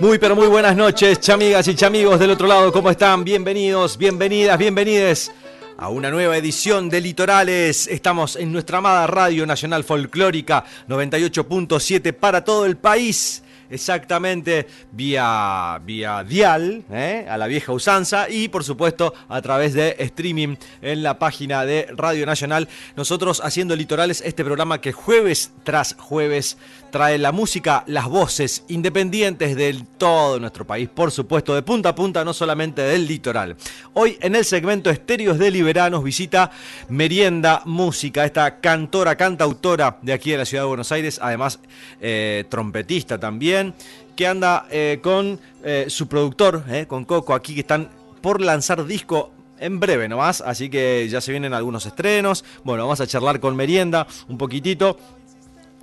Muy pero muy buenas noches, chamigas y chamigos del otro lado, ¿cómo están? Bienvenidos, bienvenidas, bienvenides a una nueva edición de Litorales. Estamos en nuestra amada Radio Nacional Folclórica 98.7 para todo el país exactamente vía, vía dial, ¿eh? a la vieja usanza, y por supuesto a través de streaming en la página de Radio Nacional. Nosotros haciendo Litorales, este programa que jueves tras jueves trae la música, las voces independientes de todo nuestro país, por supuesto, de punta a punta, no solamente del litoral. Hoy en el segmento Estéreos de Liberanos visita Merienda Música, esta cantora, cantautora de aquí de la ciudad de Buenos Aires, además eh, trompetista también que anda eh, con eh, su productor, eh, con Coco, aquí que están por lanzar disco en breve nomás, así que ya se vienen algunos estrenos. Bueno, vamos a charlar con Merienda un poquitito.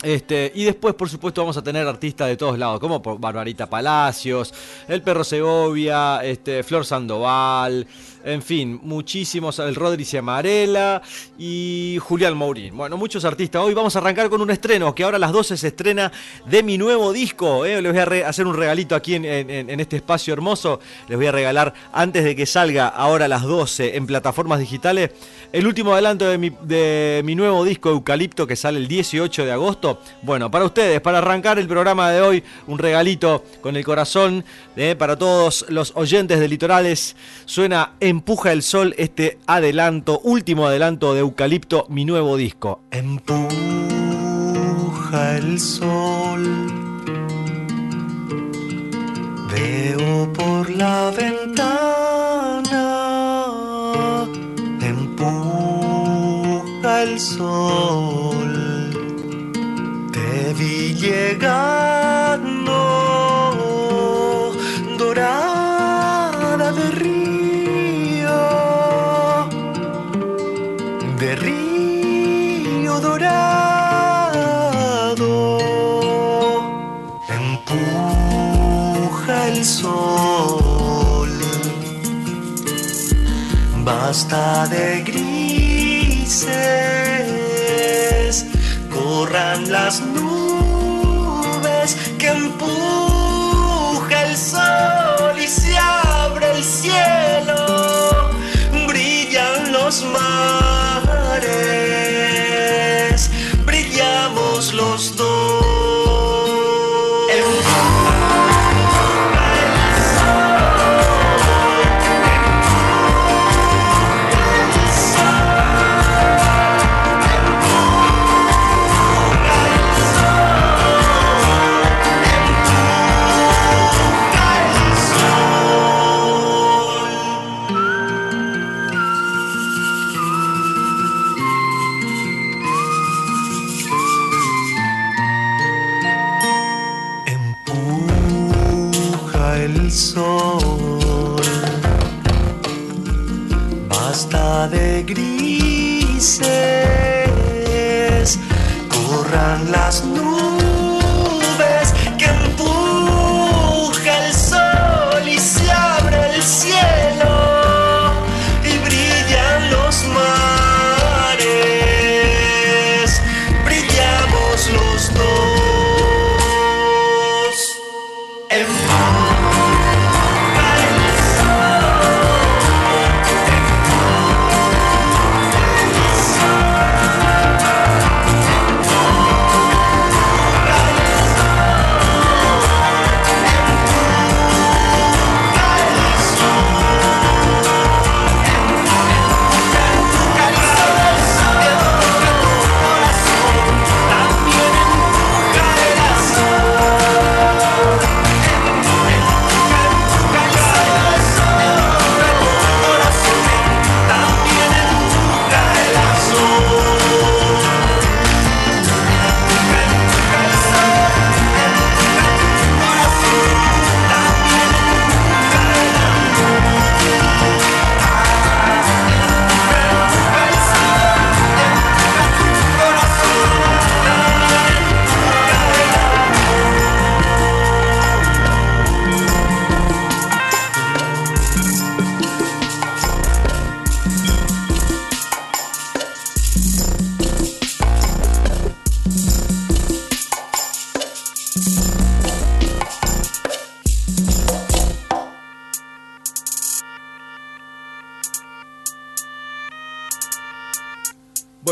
Este, y después, por supuesto, vamos a tener artistas de todos lados, como Barbarita Palacios, El Perro Segovia, este, Flor Sandoval, en fin, muchísimos, el Rodri Amarela y Julián Mourín. Bueno, muchos artistas. Hoy vamos a arrancar con un estreno, que ahora a las 12 se estrena de mi nuevo disco. ¿eh? Les voy a hacer un regalito aquí en, este espacio hermoso. Les voy a regalar, antes de que salga ahora a las 12 en plataformas digitales, el último adelanto de mi, de mi nuevo disco Eucalipto que sale el 18 de agosto. Bueno, para ustedes, para arrancar el programa de hoy, un regalito con el corazón ¿eh? para todos los oyentes de Litorales. Suena en Empuja el Sol, este adelanto, último adelanto de Eucalipto, mi nuevo disco. Empuja el sol, veo por la ventana, empuja el sol, te vi llegando, basta de grises, corran las nubes que empuja el sol y se abre el cielo,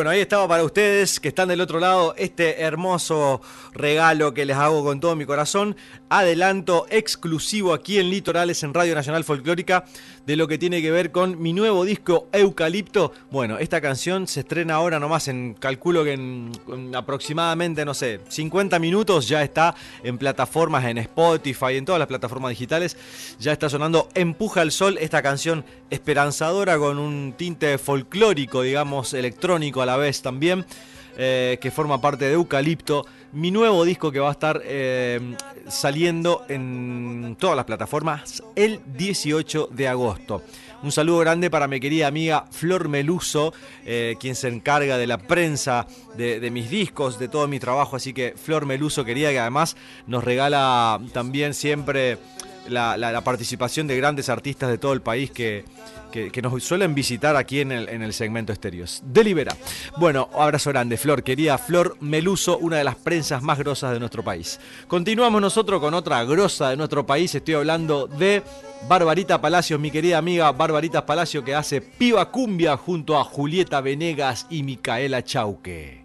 Bueno, ahí estaba para ustedes que están del otro lado este hermoso regalo que les hago con todo mi corazón. Adelanto exclusivo aquí en Litorales en Radio Nacional Folclórica de lo que tiene que ver con mi nuevo disco Eucalipto. Bueno, esta canción se estrena ahora nomás en, calculo que en, aproximadamente, no sé, 50 minutos ya está en plataformas, en Spotify, en todas las plataformas digitales. Ya está sonando Empuja el Sol, esta canción esperanzadora con un tinte folclórico, digamos, electrónico a la vez también. Eh, que forma parte de Eucalipto, mi nuevo disco que va a estar eh, saliendo en todas las plataformas el 18 de agosto. Un saludo grande para mi querida amiga Flor Meluso, eh, quien se encarga de la prensa de, mis discos, de todo mi trabajo. Así que Flor Meluso, querida, que además nos regala también siempre la participación de grandes artistas de todo el país que, que, nos suelen visitar aquí en el, en el segmento Estéreos. Delibera. Bueno, abrazo grande, Flor. Querida Flor Meluso, una de las prensas más grosas de nuestro país. Continuamos nosotros con otra grosa de nuestro país. Estoy hablando de Barbarita Palacios, mi querida amiga Barbarita Palacio, que hace Piba Cumbia junto a Julieta Venegas y Micaela Chauque.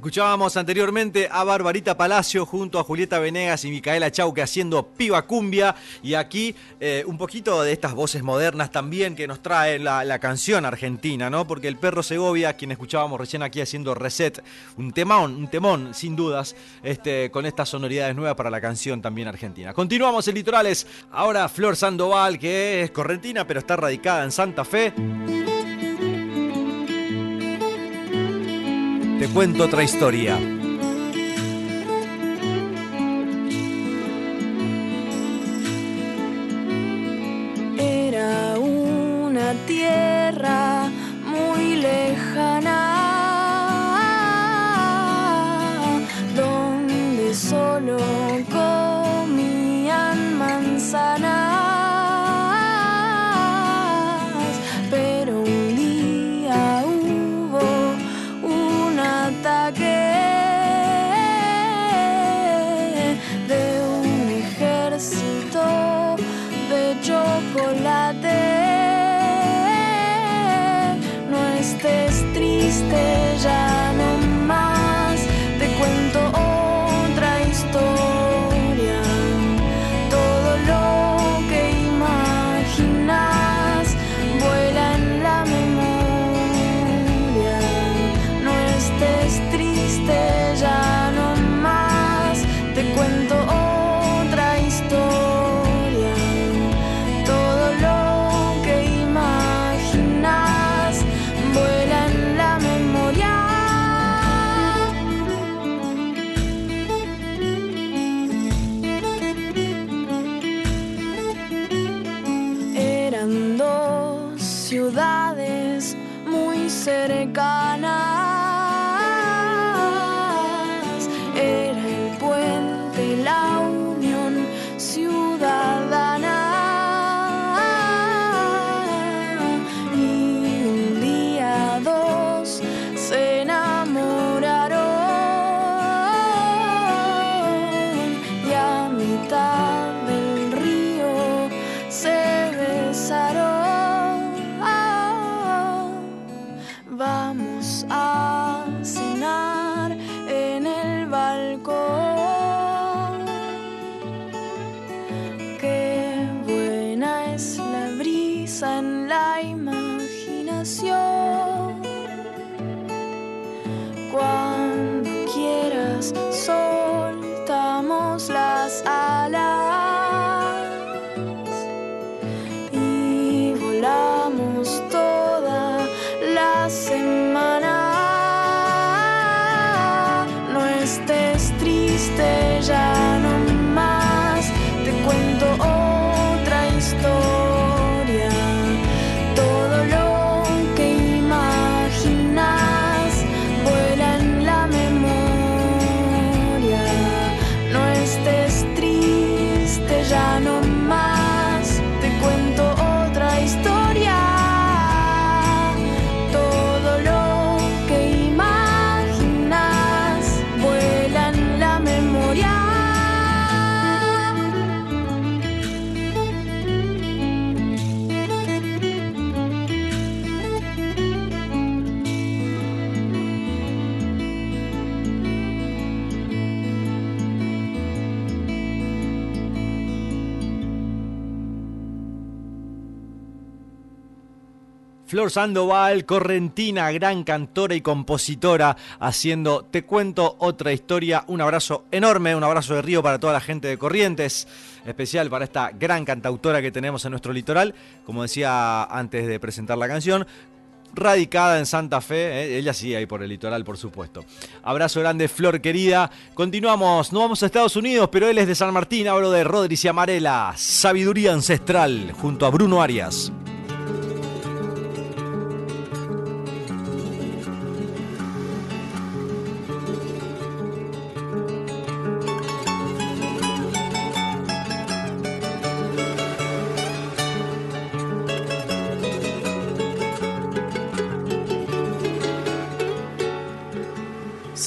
Escuchábamos anteriormente a Barbarita Palacio junto a Julieta Venegas y Micaela Chauque haciendo Piba Cumbia y aquí eh, un poquito de estas voces modernas también que nos trae la, canción argentina, ¿no? Porque el perro Segovia, quien escuchábamos recién aquí haciendo Reset, un temón, un temón sin dudas, este, con estas sonoridades nuevas para la canción también argentina. Continuamos en Litorales, ahora Flor Sandoval, que es correntina pero está radicada en Santa Fe. Te cuento otra historia. No Flor Sandoval, correntina, gran cantora y compositora, haciendo Te cuento otra historia. Un abrazo enorme, un abrazo de río para toda la gente de Corrientes, especial para esta gran cantautora que tenemos en nuestro litoral, como decía antes de presentar la canción. Radicada en Santa Fe, ¿eh? ella sí ahí por el litoral, por supuesto. Abrazo grande, Flor querida. Continuamos, no vamos a Estados Unidos, pero él es de San Martín. Hablo de Rodríguez y Amarela, Sabiduría Ancestral, junto a Bruno Arias.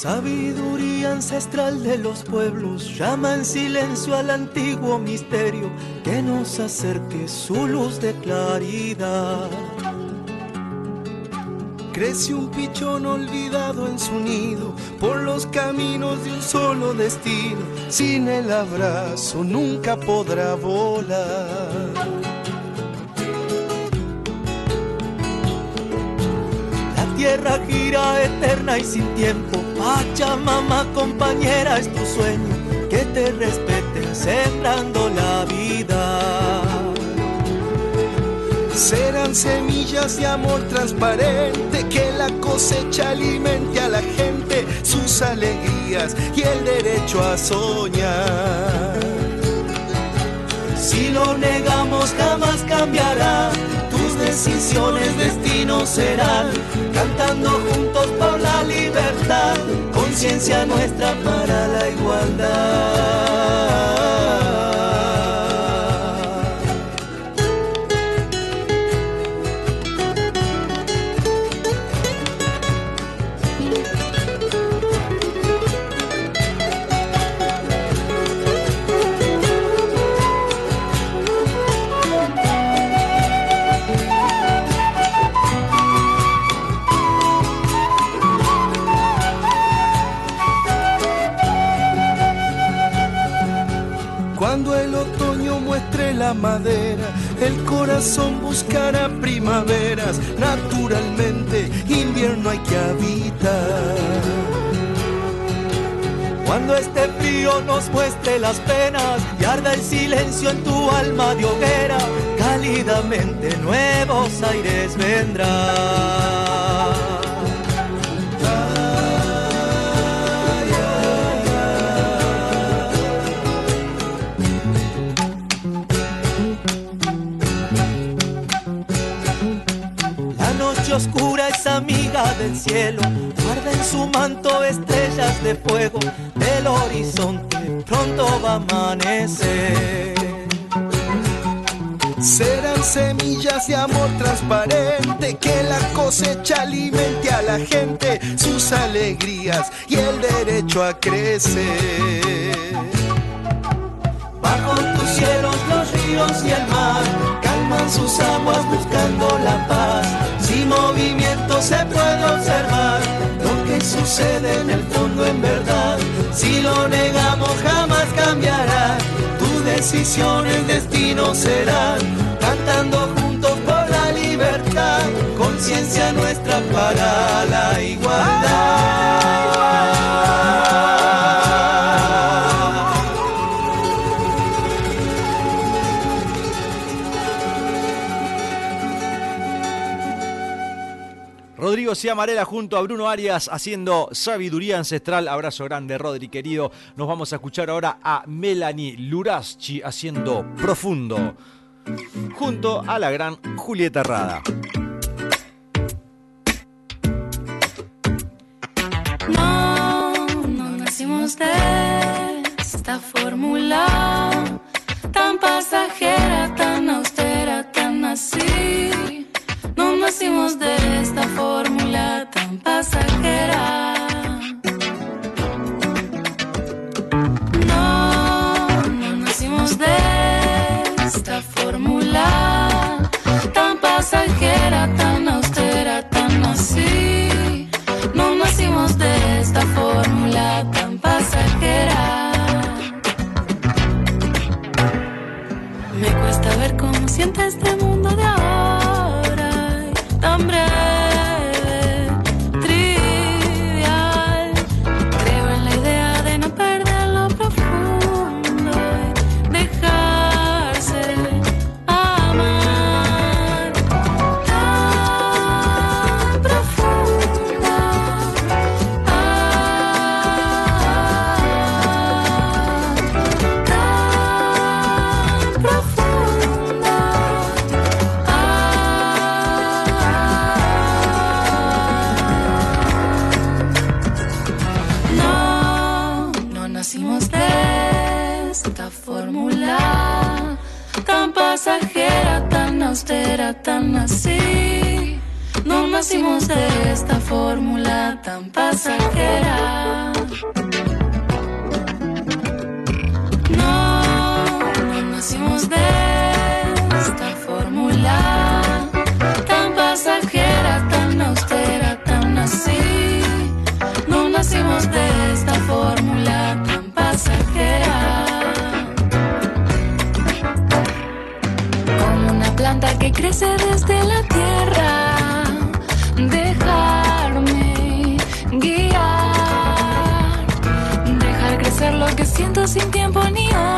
Sabiduría ancestral de los pueblos llama en silencio al antiguo misterio que nos acerque su luz de claridad. Crece un pichón olvidado en su nido por los caminos de un solo destino. Sin el abrazo nunca podrá volar. Tierra gira eterna y sin tiempo. Pachamama, compañera, es tu sueño. Que te respeten sembrando la vida. Serán semillas de amor transparente. Que la cosecha alimente a la gente. Sus alegrías y el derecho a soñar. Si lo negamos jamás cambiará, decisiones destino serán, cantando juntos por la libertad, conciencia nuestra para la igualdad. Madera, el corazón buscará primaveras. Naturalmente, invierno hay que habitar. Cuando este frío nos muestre las penas y arda el silencio en tu alma de hoguera, cálidamente nuevos aires vendrán. Oscura es amiga del cielo, guarda en su manto estrellas de fuego, el horizonte pronto va a amanecer. Serán semillas de amor transparente que la cosecha alimente a la gente sus alegrías y el derecho a crecer. Bajo tus cielos los ríos y el mar calman sus aguas buscando la paz. Movimiento se puede observar lo que sucede en el fondo en verdad. Si lo negamos jamás cambiará. Tu decisión, el destino será. Cantando juntos por la libertad, conciencia nuestra para la igualdad. Rodrigo Ciamarela junto a Bruno Arias haciendo sabiduría ancestral. Abrazo grande, Rodri querido. Nos vamos a escuchar ahora a Melanie Luraschi haciendo profundo. Junto a la gran Julieta Rada. No, no nacimos de esta fórmula tan pasajera, tan austera, tan así. No nacimos de esta fórmula tan pasajera. No, no nacimos de esta fórmula tan pasajera, tan nacimos de esta fórmula tan pasajera. No, no nacimos de esta fórmula tan pasajera, tan austera, tan así. No nacimos de esta fórmula tan pasajera. Como una planta que crece desde la sin tiempo ni hora.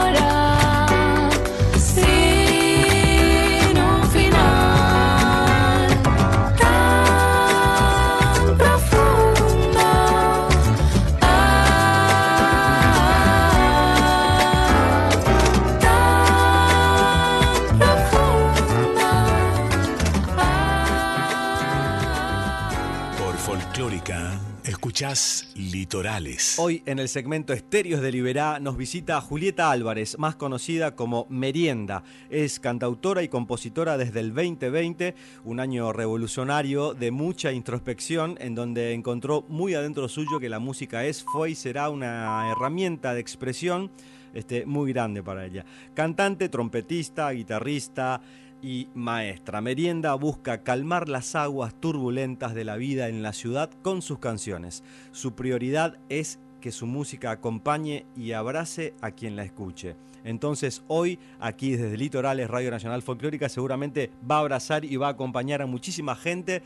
Hoy en el segmento Estéreos de Liberá nos visita Julieta Álvarez, más conocida como Merienda. Es cantautora y compositora desde el 2020, un año revolucionario de mucha introspección en donde encontró muy adentro suyo que la música es, fue y será una herramienta de expresión este, muy grande para ella. Cantante, trompetista, guitarrista y maestra. Merienda busca calmar las aguas turbulentas de la vida en la ciudad con sus canciones. Su prioridad es que su música acompañe y abrace a quien la escuche. Entonces hoy aquí desde Litorales Radio Nacional Folclórica seguramente va a abrazar y va a acompañar a muchísima gente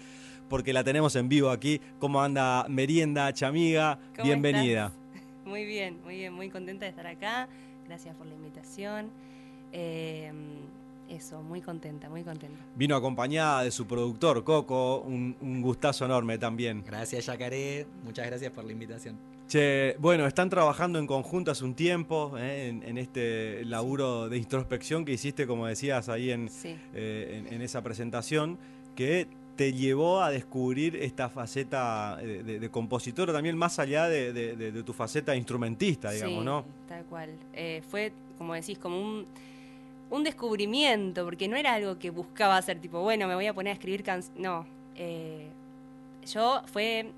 porque la tenemos en vivo aquí. ¿Cómo anda Merienda, chamiga? ¿Cómo Bienvenida. estás? Muy bien, muy bien, muy contenta de estar acá. Gracias por la invitación. Eh, eso, muy contenta, muy contenta. Vino acompañada de su productor, Coco, un, un gustazo enorme también. Gracias, Yacaré. Muchas gracias por la invitación. Che, bueno, están trabajando en conjunto hace un tiempo eh, en, en este laburo de introspección que hiciste, como decías ahí en, Sí. eh, en, en esa presentación, que te llevó a descubrir esta faceta de, de- de compositora también más allá de, de- de- de tu faceta instrumentista, digamos, Sí, ¿no? Tal cual. Eh, fue, como decís, como un, un descubrimiento, porque no era algo que buscaba hacer, tipo, bueno, me voy a poner a escribir canciones. No. eh, yo fue,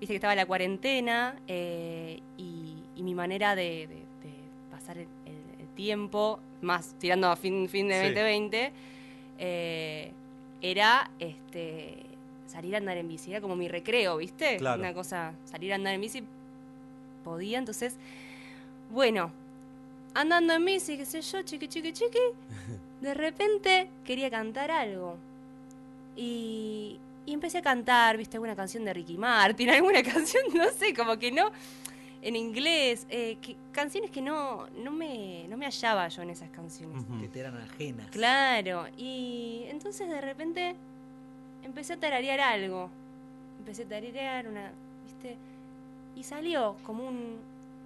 viste que estaba la cuarentena eh, y, y mi manera de, de- de pasar el, el- el tiempo, más tirando a fin, fin de Sí. 2020, eh, era este salir a andar en bici, era como mi recreo, ¿viste? Claro. Una cosa, salir a andar en bici podía, entonces, bueno, andando en bici, qué sé yo, chiqui, chiqui, chiqui, de repente quería cantar algo. Y, y empecé a cantar, viste, alguna canción de Ricky Martin, alguna canción, no sé, como que no, en inglés, eh, que- canciones que no, no, me, no me hallaba yo en esas canciones. Que te eran ajenas. Claro, y entonces de repente empecé a tararear algo. Empecé a tararear una, ¿viste? Y salió como un...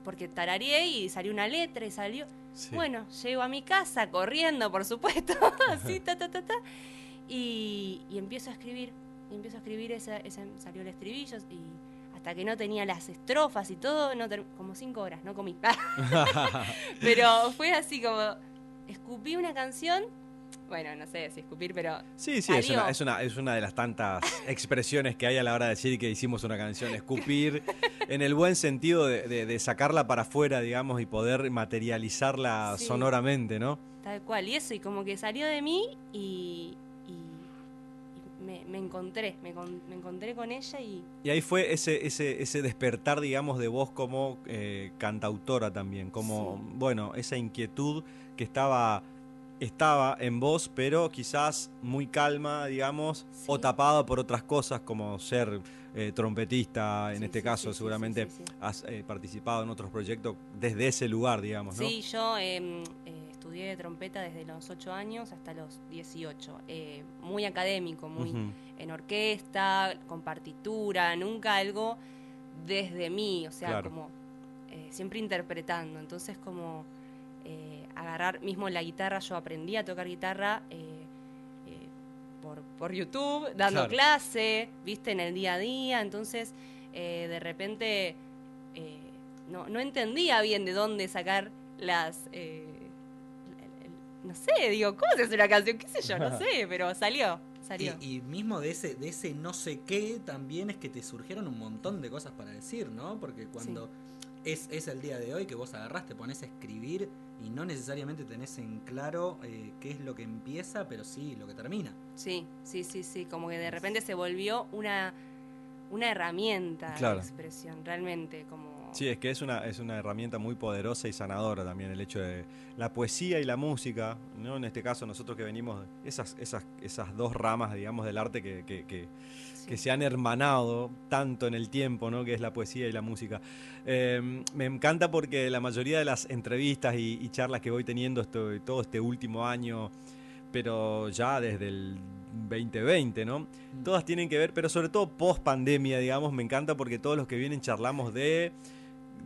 Porque tarareé y salió una letra y salió... Sí. Bueno, llego a mi casa corriendo, por supuesto, así, ta, ta, ta, ta. Y, y empiezo a escribir, y empiezo a escribir, esa, esa- salió el estribillo y hasta que no tenía las estrofas y todo, no como cinco horas, no comí. pero fue así como, escupí una canción, bueno, no sé si escupir, pero Sí, sí, es una, es, una, es una de las tantas expresiones que hay a la hora de decir que hicimos una canción, escupir, en el buen sentido de, de- de sacarla para afuera, digamos, y poder materializarla Sí. sonoramente, ¿no? tal cual. Y eso, y como que salió de mí y, y- y me, me encontré, me, con- me encontré con ella y Y ahí fue ese, ese, ese despertar, digamos, de vos como eh, cantautora también, como, Sí. bueno, esa inquietud que estaba, estaba en vos, pero quizás muy calma, digamos, Sí. o tapada por otras cosas como ser eh, trompetista, en Sí, este sí, caso seguramente has eh, participado en otros proyectos desde ese lugar, digamos, ¿no? Sí, yo em, eh, estudié trompeta desde los 8 años hasta los 18. eh, muy académico, muy en orquesta, con partitura, nunca algo desde mí, o sea, Claro. como siempre interpretando. Entonces, como agarrar mismo la guitarra, yo aprendí a tocar guitarra eh, eh, por, por YouTube, dando Claro. clase, viste, en el día a día. Entonces, eh, de repente, eh, no, no entendía bien de dónde sacar las. eh, no sé, digo, ¿cómo se hace una canción? ¿Qué sé yo? No sé, pero salió, salió. Y, y mismo de ese, de ese no sé qué, también es que te surgieron un montón de cosas para decir, ¿no? Porque cuando es, es el día de hoy que vos agarrás, te pones a escribir y no necesariamente tenés en claro eh, qué es lo que empieza, pero sí lo que termina. Sí, sí, sí, sí, como que de repente se volvió una, una herramienta Claro. de expresión, realmente, como... Sí, es que es una, es una herramienta muy poderosa y sanadora también el hecho de la poesía y la música, ¿no? En este caso nosotros que venimos, esas, esas, esas dos ramas, digamos, del arte que, que, que- sí. que se han hermanado tanto en el tiempo, ¿no? Que es la poesía y la música. Eh, me encanta porque la mayoría de las entrevistas y, y charlas que voy teniendo todo este último año, pero ya desde el 2020, ¿no? Todas tienen que ver, pero sobre todo post pandemia, digamos, me encanta porque todos los que vienen charlamos de,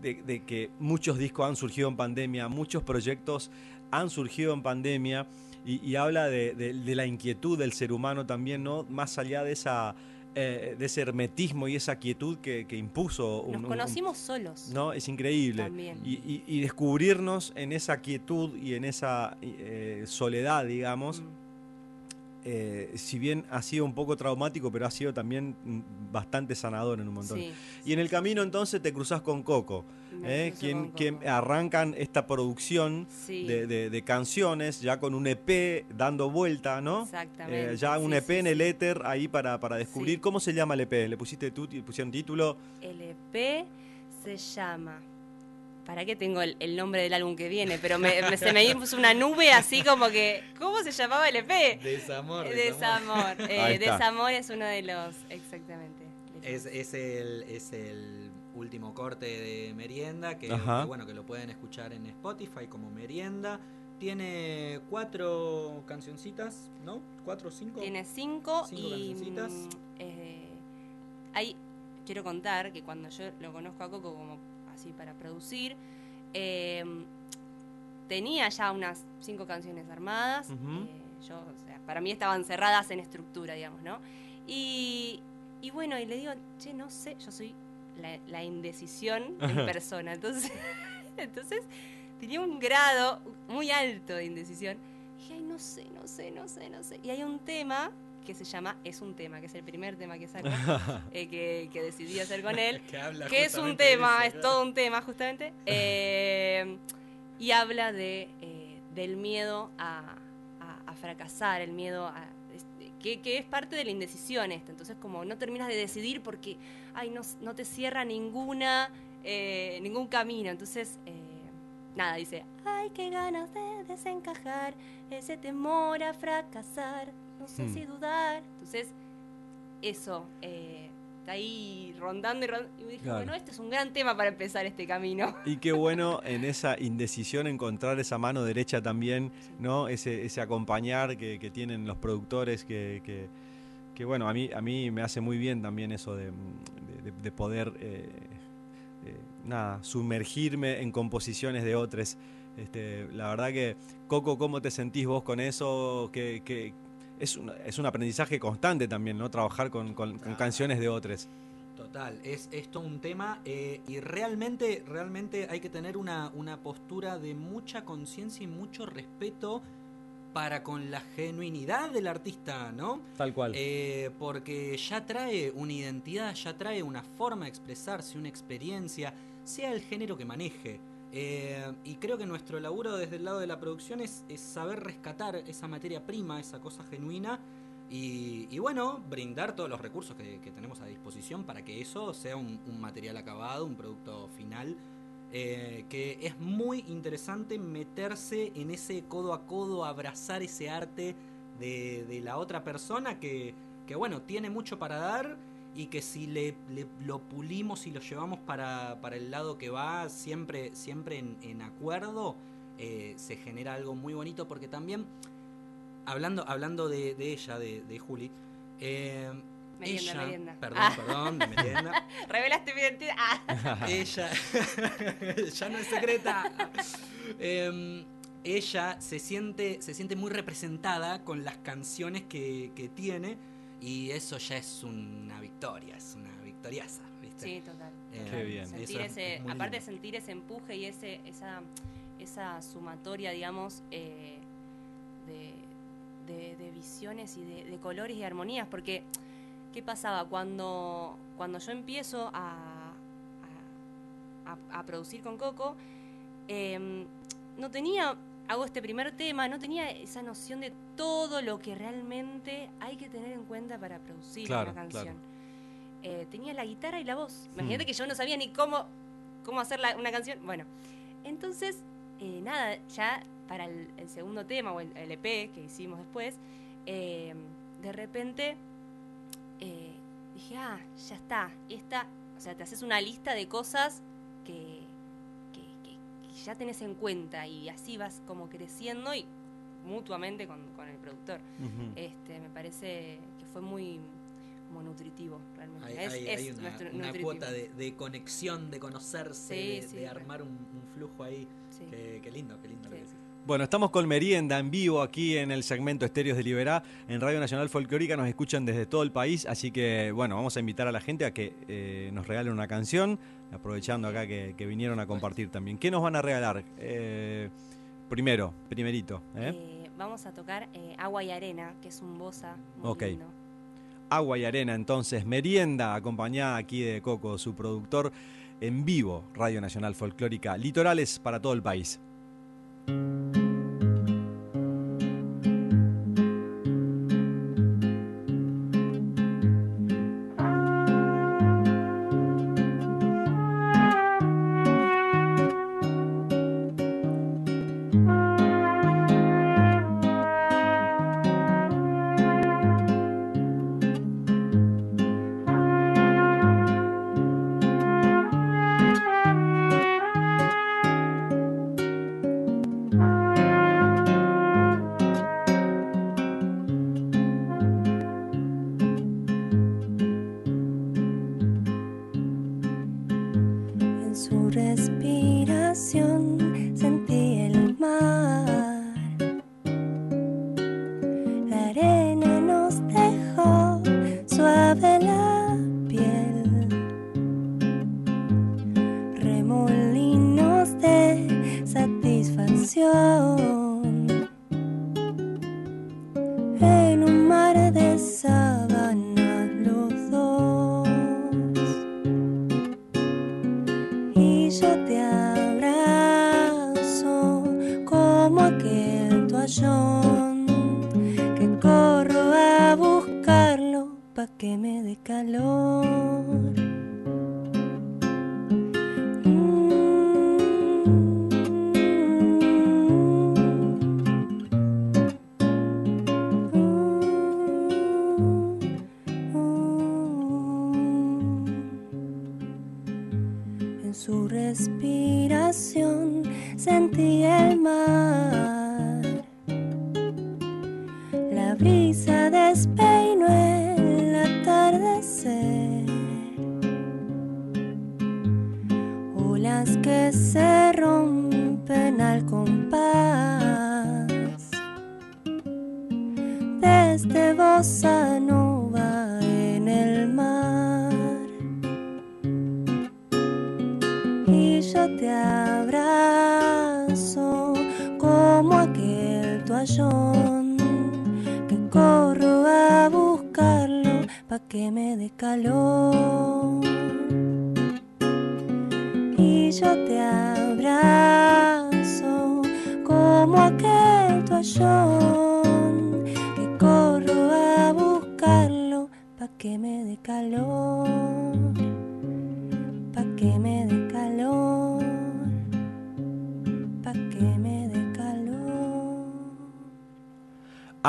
de, de que muchos discos han surgido en pandemia, muchos proyectos han surgido en pandemia y, y habla de, de- de la inquietud del ser humano también, ¿no? Más allá de esa eh, de ese hermetismo y esa quietud que, que impuso un- Nos un- conocimos solos. no, es increíble. También. Y, y- y descubrirnos en esa quietud y en esa eh, soledad, digamos, Mm. Eh, si bien ha sido un poco traumático, pero ha sido también mm, bastante sanador en un montón. Sí, Y en el camino entonces te cruzas con Coco, ¿eh? quien, con quien Coco. arrancan esta producción Sí, de, de- de canciones, ya con un EP dando vuelta, ¿no? exactamente. Eh, ya un EP en el éter ahí para, para descubrir. ¿Cómo se llama el EP? ¿Le pusiste tú, le pusieron título? El EP se llama. ¿Para qué tengo el, el nombre del álbum que viene? Pero me, me- se me puso una nube así como que. ¿Cómo se llamaba el EP? Desamor. Desamor. Eh. Desamor es uno de los. Exactamente. Es, es el, es el último corte de Merienda, que, bueno, que lo pueden escuchar en Spotify como Merienda. Tiene cuatro cancioncitas, ¿no? ¿Cuatro o cinco? Tiene cinco, Cinco y. cancioncitas. eh, hay, quiero contar que cuando yo lo conozco a Coco como así para producir, eh, tenía ya unas cinco canciones armadas. Eh, yo, o sea, para mí estaban cerradas en estructura, digamos, ¿no? Y, y bueno, y le digo, che, no sé, yo soy la, la indecisión en persona. Entonces, entonces tenía un grado muy alto de indecisión. Y dije, ay, no sé, no sé, no sé, no sé. Y hay un tema que se llama Es un tema, que es el primer tema que saco, eh, que, que decidí hacer con él. Que habla que es un tema, eso, es todo un tema justamente, eh, y habla de, eh, del miedo a, a- a fracasar, el miedo a... Que, que es parte de la indecisión esto, entonces como no terminas de decidir porque ay, no, no te cierra ninguna, eh, ningún camino, entonces eh, nada, dice, ay, qué ganas de desencajar, ese temor a fracasar, no sé Hmm. si dudar, entonces eso, eh, está ahí rondando y rondando. Y me dije, Claro. bueno, este es un gran tema para empezar este camino. Y qué bueno en esa indecisión encontrar esa mano derecha también, ¿no? Ese, ese acompañar que, que tienen los productores que, que, que, bueno, a mí, a mí me hace muy bien también eso de, de- de poder, eh, eh, nada, sumergirme en composiciones de otros. Este, la verdad que, Coco, ¿cómo te sentís vos con eso? Que es, un, es un aprendizaje constante también, ¿no? Trabajar con, con- con canciones de otros. Total, es esto un tema eh, y realmente, realmente hay que tener una, una postura de mucha conciencia y mucho respeto para con la genuinidad del artista, ¿no? Tal cual. Eh, porque ya trae una identidad, ya trae una forma de expresarse, una experiencia, sea el género que maneje. Eh, y creo que nuestro laburo desde el lado de la producción es, saber rescatar esa materia prima, esa cosa genuina, y, bueno, brindar todos los recursos que, tenemos a disposición para que eso sea un, material acabado, un producto final. eh, que es muy interesante meterse en ese codo a codo, abrazar ese arte de, de la otra persona que, que, bueno, tiene mucho para dar y que si le, le- lo pulimos y lo llevamos para, para el lado que va, siempre, siempre en, en acuerdo, eh, se genera algo muy bonito porque también, hablando, hablando de, de ella, de, de Juli, eh, Merienda, ella, merienda. perdón, Ah. perdón, de merienda, Revelaste mi identidad. Ah. ella ya no es secreta Em, ella se siente se siente muy representada con las canciones que, que tiene y eso ya es una victoria es una victoriaza ¿viste? Sí, total. Eh. Qué bien. Sentir es ese, aparte de sentir ese empuje y ese, esa, esa sumatoria, digamos, eh, de, de- de visiones y de, de colores y armonías. Porque, ¿qué pasaba? Cuando, cuando yo empiezo a, a, a- a producir con Coco, em, no tenía, hago este primer tema, no tenía esa noción de todo lo que realmente hay que tener en cuenta para producir Claro, una canción. claro. Eh, tenía la guitarra y la voz. Imagínate Hmm. que yo no sabía ni cómo, cómo hacer la- una canción. Bueno, entonces, eh, nada, ya para el, el segundo tema o el, el EP que hicimos después, eh, de repente dije, ah, ya está, esta, o sea, te haces una lista de cosas que- ya tenés en cuenta y así vas como creciendo y mutuamente con, con el productor. Este, me parece que fue muy como nutritivo realmente. hay, Es- hay- es hay una, nuestro- una nutritivo. cuota de, de conexión de conocerse Sí, de, sí, de re. armar un, un flujo ahí Sí. que, que lindo qué lindo lo que decís. Bueno, estamos con Merienda en vivo aquí en el segmento Estéreos de Liberá en Radio Nacional Folclórica. Nos escuchan desde todo el país, así que bueno, vamos a invitar a la gente a que eh, nos regalen una canción, aprovechando acá que, que vinieron a compartir también. ¿Qué nos van a regalar? Eh, primero, primerito. ¿eh? Eh, vamos a tocar Agua y Arena, que es un bossa muy Ok. lindo. Agua y arena, entonces, Merienda, acompañada aquí de Coco, su productor, en vivo, Radio Nacional Folclórica, litorales para todo el país.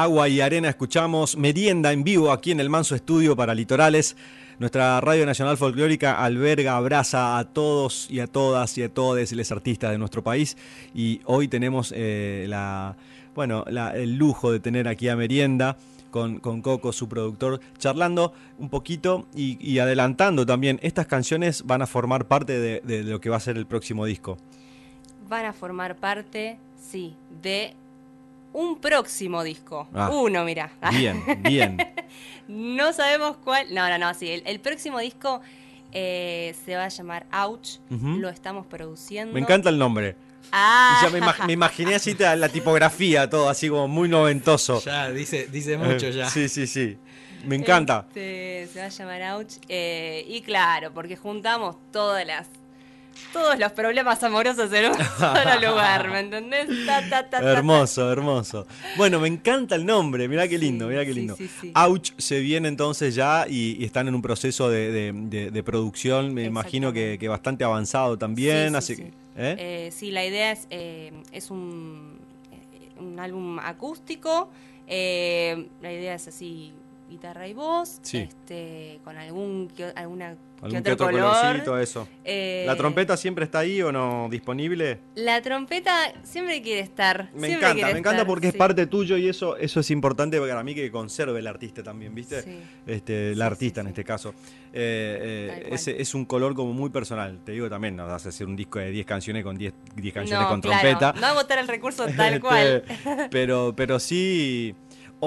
Agua y arena escuchamos, merienda en vivo aquí en el Manso Estudio para Litorales. Nuestra Radio Nacional Folclórica alberga, abraza a todos y a todas y a todos los artistas de nuestro país. Y hoy tenemos eh, la, bueno, el lujo de tener aquí a Merienda con, con Coco, su productor, charlando un poquito y, adelantando también. Estas canciones van a formar parte de lo que va a ser el próximo disco. Van a formar parte, sí, de un próximo disco. Ah. Uno, mira. Bien, bien. no sabemos cuál. No, no, no, sí. El, el próximo disco eh, se va a llamar Ouch. Lo estamos produciendo. Me encanta el nombre. Ah, Y ya me, ima- me imaginé así la, tipografía, todo así como muy noventoso. Ya, dice, dice mucho ya. Sí, sí, sí. Me encanta. Este, se va a llamar Ouch. eh, y claro, porque juntamos todas las. Todos los problemas amorosos en un solo lugar, ¿me entendés? Ta, ta, ta, ta, ta. Hermoso, hermoso. Bueno, me encanta el nombre, mirá qué lindo, mirá qué lindo. sí, sí. Ouch se viene entonces ya y, y están en un proceso de, de- de- de producción, me imagino que, que bastante avanzado también. Sí, sí, así sí. que- ¿eh? Eh, sí, la idea es, eh, es un, eh, un álbum acústico. eh, la idea es así, guitarra y voz, Sí. este, con algún que, que ¿Algún otro que otro color. colorcito, eso? Eh, ¿La trompeta siempre está ahí o no disponible? La trompeta siempre quiere estar. Me siempre encanta, me encanta porque es sí. parte tuyo y eso, eso es importante para mí que conserve el artista también, ¿viste? Sí. Este, la artista en este caso. Eh, eh, ese es un color como muy personal. Te digo también, no vas a hacer un disco de 10 canciones con 10, 10 canciones No, con claro, trompeta. No va a votar el recurso tal Este, cual. pero, pero sí.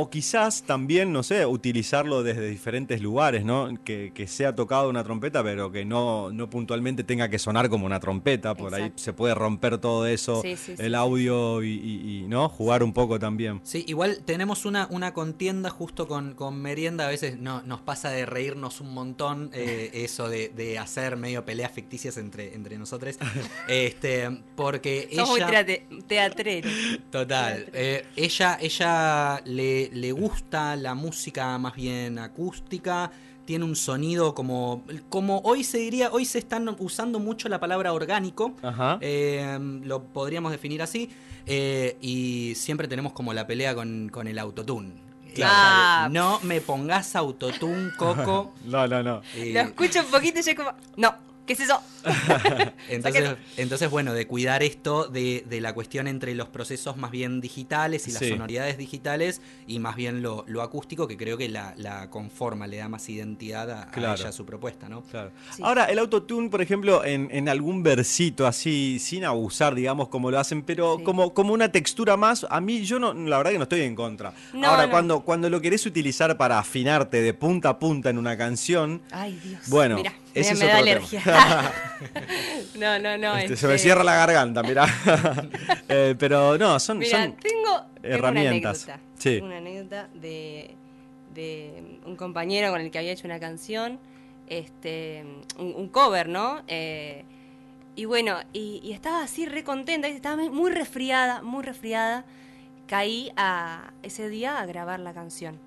O quizás también, no sé, utilizarlo desde diferentes lugares, ¿no? Que, que sea tocado una trompeta, pero que no, no puntualmente tenga que sonar como una trompeta. Por ahí se puede romper todo eso, Sí, sí, sí, el sí, audio y, y- y, ¿no? Jugar un poco también. Sí, igual tenemos una, una contienda justo con, con Merienda. A veces no, nos pasa de reírnos un montón eh, eso de, de hacer medio peleas ficticias entre, entre nosotros. este, porque Sos muy ella. teatre- teatrero. Total. eh, ella ella le, le gusta la música más bien acústica. Tiene un sonido como. Como hoy se diría, hoy se están usando mucho la palabra orgánico. Ajá. eh, lo podríamos definir así. eh, y siempre tenemos como la pelea con, con el autotune. Claro. Eh, Ah. no me pongas autotune, Coco. No, no, no. Eh, Lo escucho un poquito y yo como. No, ¿qué es eso? Entonces, bueno, de cuidar esto de, de la cuestión entre los procesos más bien digitales y las Sí. sonoridades digitales y más bien lo, lo acústico que creo que la, la conforma, le da más identidad a, ella a su propuesta, ¿no? Claro. Sí. Ahora, el autotune, por ejemplo, en, en algún versito así, sin abusar, digamos, como lo hacen, pero Sí. como, como una textura más, a mí yo no, la verdad que no estoy en contra. No, Ahora, no. Cuando, cuando lo querés utilizar para afinarte de punta a punta en una canción, Ay, Dios. Bueno, Mirá, ese me, es me da alergia. no, no, no. este, se me este, cierra la garganta, mirá. Eh, pero no, son, tengo, tengo herramientas. Una anécdota, Sí. Tengo una anécdota de, de un compañero con el que había hecho una canción, este, un, un cover, ¿no? Eh, y bueno, y, y estaba así re contenta, y estaba muy resfriada, muy resfriada. caí a ese día a grabar la canción.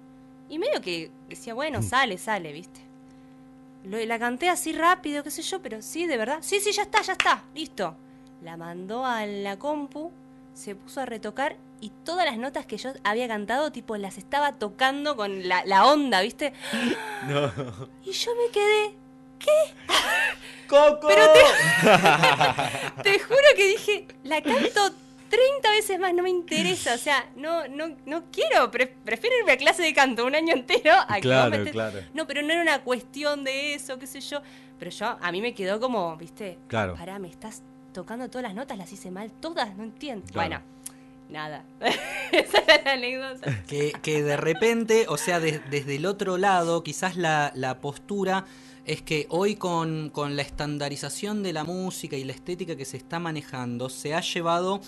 Y medio que decía, bueno, sale, sale, ¿viste? Lo- la canté así rápido, qué sé yo, pero sí, de verdad. Sí, sí, ya está, ya está, listo. La mandó a la compu, se puso a retocar y todas las notas que yo había cantado, tipo, las estaba tocando con la, la onda, ¿viste? No. Y yo me quedé, ¡Coco! Pero te juro que dije, la canto 30 veces más, no me interesa, o sea, no, no, no quiero, pre- prefiero irme a clase de canto un año entero a que Claro, estés- claro. No, pero no era una cuestión de eso, qué sé yo, pero yo, a mí me quedó como, viste, Claro. pará, me estás tocando todas las notas, las hice mal todas, no entiendo. Claro. Bueno, nada, esa era la anécdota. Que, que de repente, o sea, de- desde el otro lado, quizás la, la postura es que hoy con, con la estandarización de la música y la estética que se está manejando, se ha llevado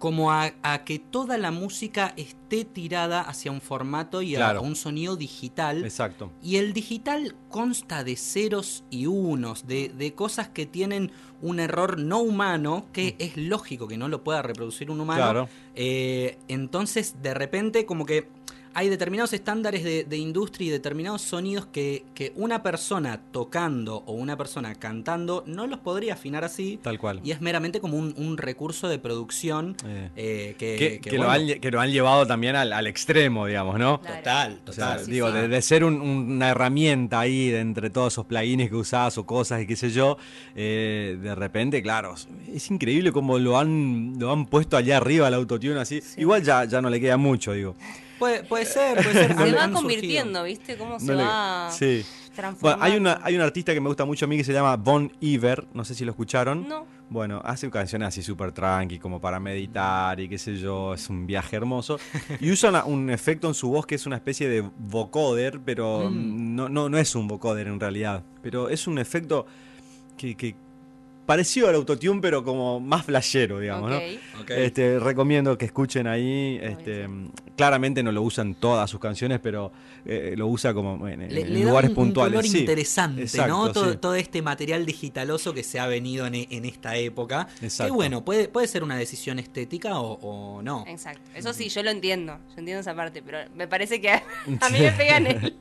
como a, a que toda la música esté tirada hacia un formato y a- Claro. a un sonido digital. Exacto. Y el digital consta de ceros y unos, de, de cosas que tienen un error no humano, que es lógico que no lo pueda reproducir un humano. Claro. Eh, entonces, de repente, como que hay determinados estándares de, de industria y determinados sonidos que, que una persona tocando o una persona cantando no los podría afinar así. Tal cual. Y es meramente como un, un recurso de producción Eh. eh, que, Que, que que lo han, que lo han llevado también al, al extremo, digamos, ¿no? Claro. Total, O sea, total. Sí, digo, sí. De, de ser un- una herramienta ahí de entre todos esos plugins que usás o cosas y qué sé yo, eh, de repente, claro, es increíble cómo lo han, lo han puesto allá arriba el autotune así. Igual ya, ya no le queda mucho, digo. Puede, puede ser, puede ser. Se va convirtiendo, ¿viste? Cómo se No le- va Sí. transformando. Bueno, hay, una, hay un artista que me gusta mucho a mí que se llama Bon Iver, no sé si lo escucharon. No. Bueno, hace canciones así súper tranqui, como para meditar y qué sé yo, es un viaje hermoso. Y usa una- un efecto en su voz que es una especie de vocoder, pero Mm. no, no, no es un vocoder en realidad. Pero es un efecto que, que parecido al autotune, pero como más flashero, digamos. ¿no? Ok. Este, recomiendo que escuchen ahí. Este, claramente no lo usan todas sus canciones, pero eh, lo usa como en, en Le, le da lugares un, un puntuales. color sí. interesante, Exacto, ¿no? Todo, sí. todo este material digitaloso que se ha venido en, en esta época. Exacto. Que bueno, puede, puede ser una decisión estética o, o no. Exacto. Eso sí, yo lo entiendo. Yo entiendo esa parte, pero me parece que a, a mí me pega en el,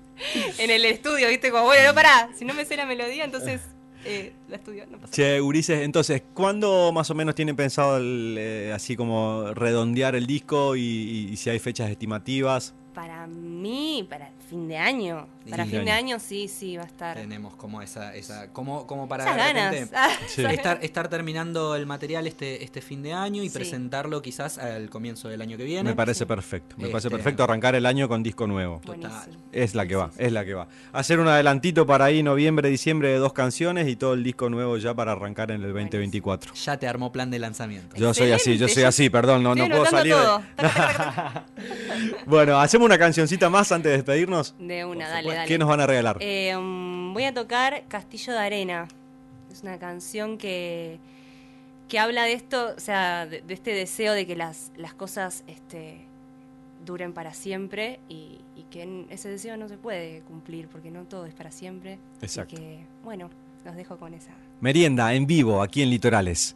en el estudio, ¿viste? Como, bueno, no pará. Si no me sé la melodía, entonces eh, la estudio. No pasa Che, Ulises, entonces, ¿cuándo más o menos tienen pensado el, eh, así como redondear el disco y, y si hay fechas estimativas? Para mí, para fin de año. Para Fin de fin de año. año, sí, sí, va a estar. Tenemos como esa, esa, como, como para Esas de ganas. repente Ah, Sí. estar, estar terminando el material este, este fin de año y Sí. presentarlo quizás al comienzo del año que viene. Me parece perfecto. Me parece Este- perfecto arrancar el año con disco nuevo. Total. Es la que va, es la que va. Hacer un adelantito para ahí noviembre, diciembre de dos canciones y todo el disco nuevo ya para arrancar en el 2024. Ya te armó plan de lanzamiento. Yo soy así, yo soy así, perdón, no, no puedo salir. de-. Bueno, hacemos una cancioncita más antes de despedirnos. De una, Por dale. ¿Qué nos van a regalar? Eh, mm, voy a tocar Castillo de Arena. Es una canción que, que habla de esto, o sea, de, de este deseo de que las, las cosas este, duren para siempre y, y que ese deseo no se puede cumplir porque no todo es para siempre. Exacto. Y que, bueno, los dejo con esa. Merienda en vivo aquí en Litorales.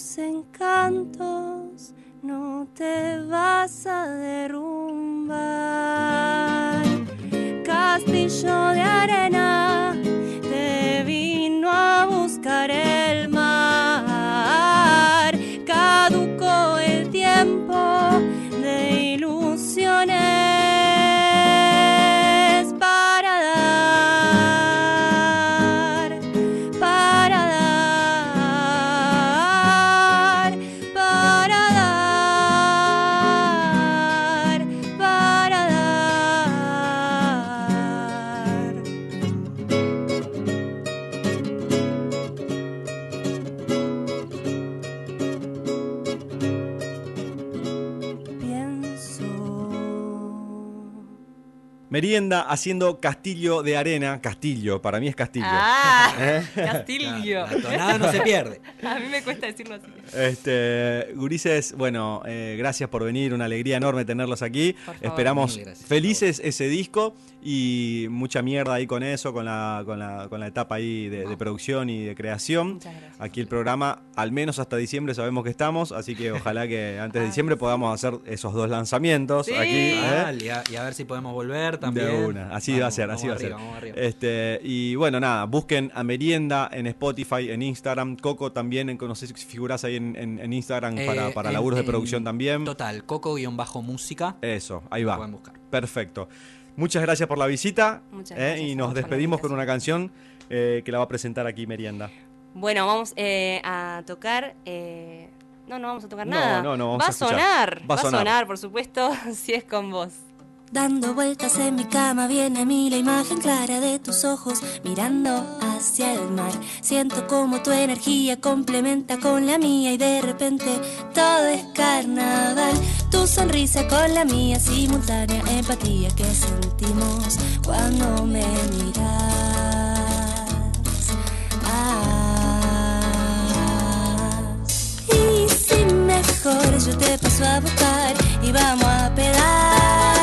Tus encantos no te vas a derrumbar. Castillo de arena, Merienda haciendo castillo de arena. Castillo, para mí es castillo. Ah, ¿Eh? Castillo. La tonada no se pierde. A mí me cuesta decirlo así. Este, Gurises, bueno, eh, gracias por venir, una alegría enorme tenerlos aquí. Por favor. Esperamos gracias. felices ese disco y mucha mierda ahí con eso, con la, con la, con la etapa ahí de, de producción y de creación. Muchas gracias. Aquí el programa, al menos hasta diciembre sabemos que estamos, así que ojalá que antes de diciembre podamos hacer esos dos lanzamientos Sí. aquí. ¿eh? Y, a, y a ver si podemos volver también. De una, así va a ser, así va a ser. Este, y bueno, nada, busquen a Merienda en Spotify, en Instagram, Coco también, en, no sé si figuras ahí en, en- en Instagram para, Eh, para en- laburos de en producción también. Total, coco-música. Eso, ahí Lo va. pueden buscar. Perfecto. Muchas gracias por la visita Muchas eh, gracias y nos despedimos con una canción eh, que la va a presentar aquí Merienda. Bueno, vamos eh, a tocar. eh, no, no vamos a tocar nada. no, no, vamos va a sonar. Va a sonar, por supuesto, si es con vos. Dando vueltas en mi cama viene a mí la imagen clara de tus ojos mirando hacia el mar. Siento como tu energía complementa con la mía y de repente todo es carnaval. Tu sonrisa con la mía, simultánea empatía que sentimos cuando me miras. Ah. Y si mejor yo te paso a buscar y vamos a pedalear.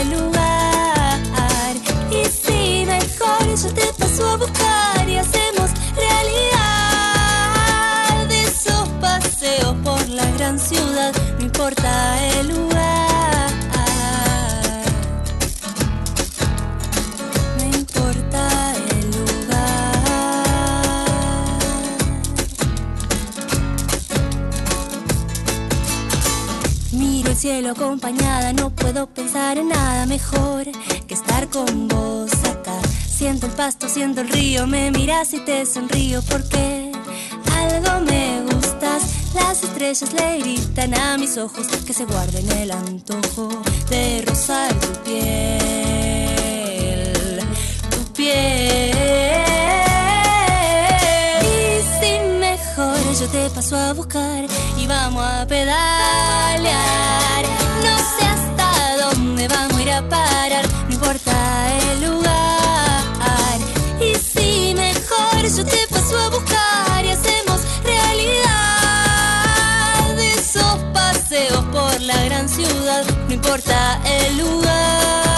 Importa el lugar. Y si mejor yo te paso a buscar cielo acompañada, no puedo pensar en nada mejor que estar con vos acá. Siento el pasto, siento el río, me miras y te sonrío porque algo me gustas. Las estrellas le gritan a mis ojos que se guarden el antojo de rozar a buscar y vamos a pedalear. No sé hasta dónde vamos a ir a parar, no importa el lugar. Y si mejor yo te paso a buscar y hacemos realidad esos paseos por la gran ciudad, no importa el lugar.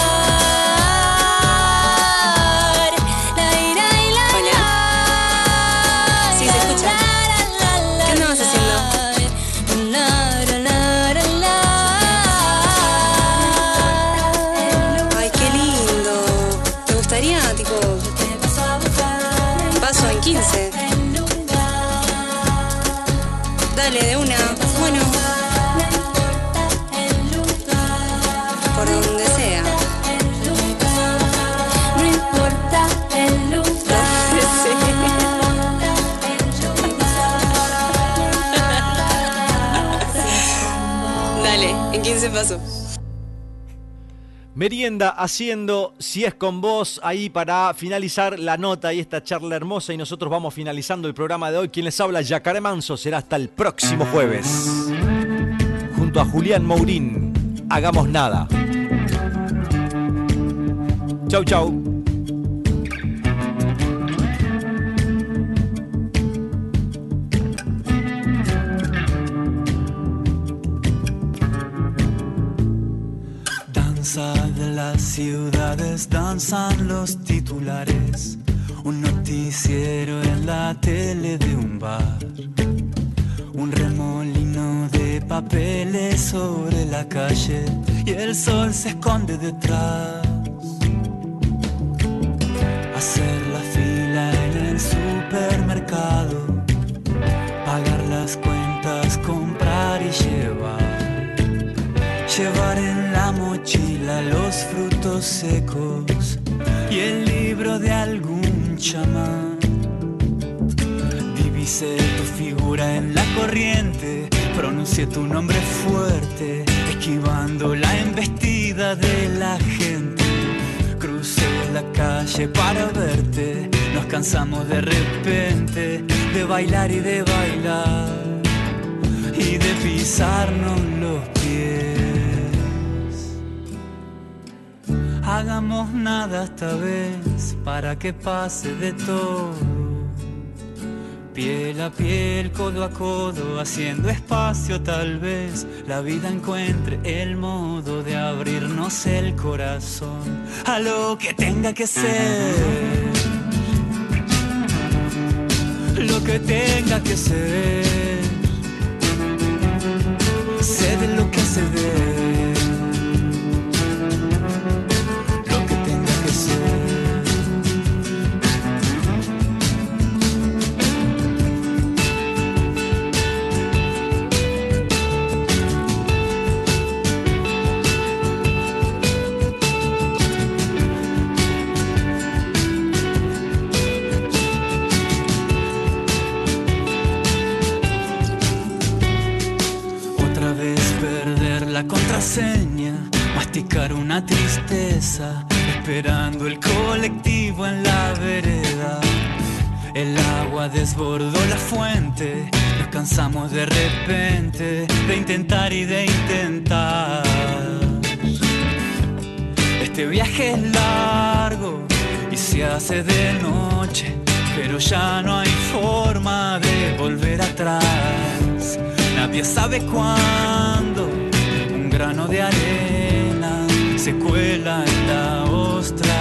Dale, en 15 paso. Merienda haciendo, si es con vos, ahí para finalizar la nota y esta charla hermosa y nosotros vamos finalizando el programa de hoy. Quien les habla, Yacaré Manso, será hasta el próximo jueves. Junto a Julián Mourín, hagamos nada. Chau, chau. De las ciudades, danzan los titulares. Un noticiero en la tele de un bar. Un remolino de papeles sobre la calle y el sol se esconde detrás. Hacer la fila en el supermercado, pagar las cuentas, Llevar en la mochila los frutos secos y el libro de algún chamán. Divisé tu figura en la corriente, pronuncié tu nombre fuerte, esquivando la embestida de la gente. Crucé la calle para verte, nos cansamos de repente de bailar y de bailar y de pisarnos los Hagamos nada esta vez para que pase de todo. Piel a piel, codo a codo, haciendo espacio tal vez la vida encuentre el modo de abrirnos el corazón a lo que tenga que ser. Lo que tenga que ser. Sé de lo que se ve. Esperando el colectivo en la vereda. El agua desbordó la fuente, nos cansamos de repente de intentar y de intentar. Este viaje es largo y se hace de noche, pero ya no hay forma de volver atrás. Nadie sabe cuándo un grano de arena se cuela en la ostra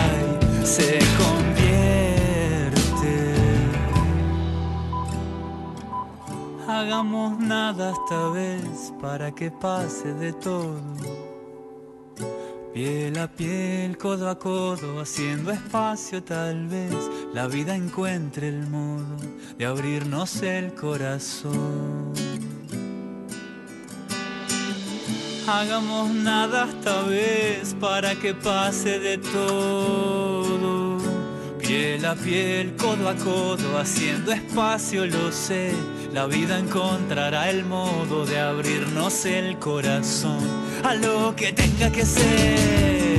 y se convierte. Hagamos nada esta vez para que pase de todo. Piel a piel, codo a codo, haciendo espacio tal vez la vida encuentre el modo de abrirnos el corazón. Hagamos nada esta vez para que pase de todo. Piel a piel, codo a codo, haciendo espacio, lo sé. La vida encontrará el modo de abrirnos el corazón a lo que tenga que ser.